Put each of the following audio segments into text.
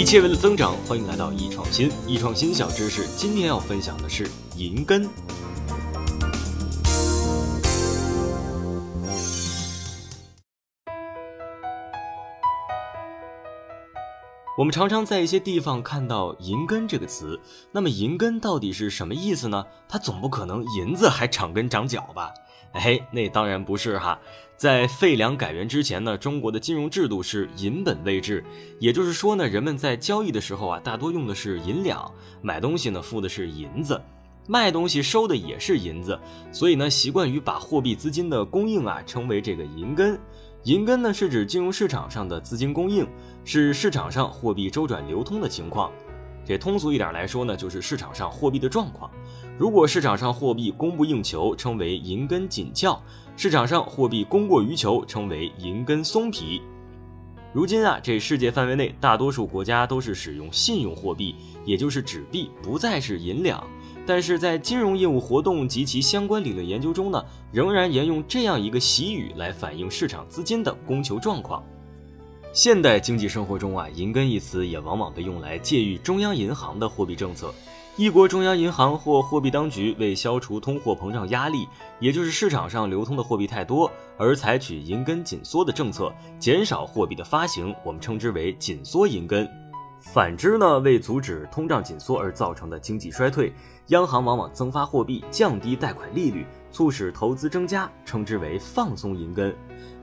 一切为了增长，欢迎来到易创新。易创新小知识，今天要分享的是银根。我们常常在一些地方看到“银根”这个词，那么“银根”到底是什么意思呢？它总不可能银子还长根长脚吧？哎，那当然不是哈。在废粮改元之前呢，中国的金融制度是银本位制，也就是说呢，人们在交易的时候啊，大多用的是银两，买东西呢付的是银子，卖东西收的也是银子，所以呢，习惯于把货币资金的供应啊称为这个银根。银根呢是指金融市场上的资金供应，是市场上货币周转流通的情况。这通俗一点来说呢，就是市场上货币的状况。如果市场上货币供不应求，称为银根紧俏；市场上货币供过于求，称为银根松皮。如今啊，这世界范围内大多数国家都是使用信用货币，也就是纸币，不再是银两。但是在金融业务活动及其相关理论研究中呢，仍然沿用这样一个习语来反映市场资金的供求状况。现代经济生活中啊，银根一词也往往被用来借喻中央银行的货币政策。一国中央银行或货币当局为消除通货膨胀压力，也就是市场上流通的货币太多，而采取银根紧缩的政策，减少货币的发行，我们称之为紧缩银根。反之呢，为阻止通胀紧缩而造成的经济衰退，央行往往增发货币，降低贷款利率，促使投资增加，称之为放松银根。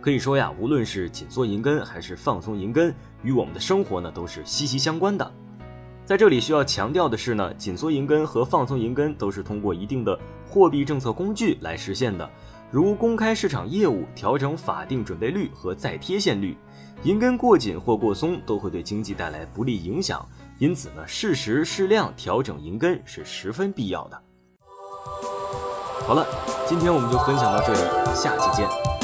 可以说呀，无论是紧缩银根还是放松银根，与我们的生活呢都是息息相关的。在这里需要强调的是呢，紧缩银根和放松银根都是通过一定的货币政策工具来实现的，如公开市场业务、调整法定准备率和再贴现率。银根过紧或过松都会对经济带来不利影响，因此呢，适时适量调整银根是十分必要的。好了，今天我们就分享到这里，下期见。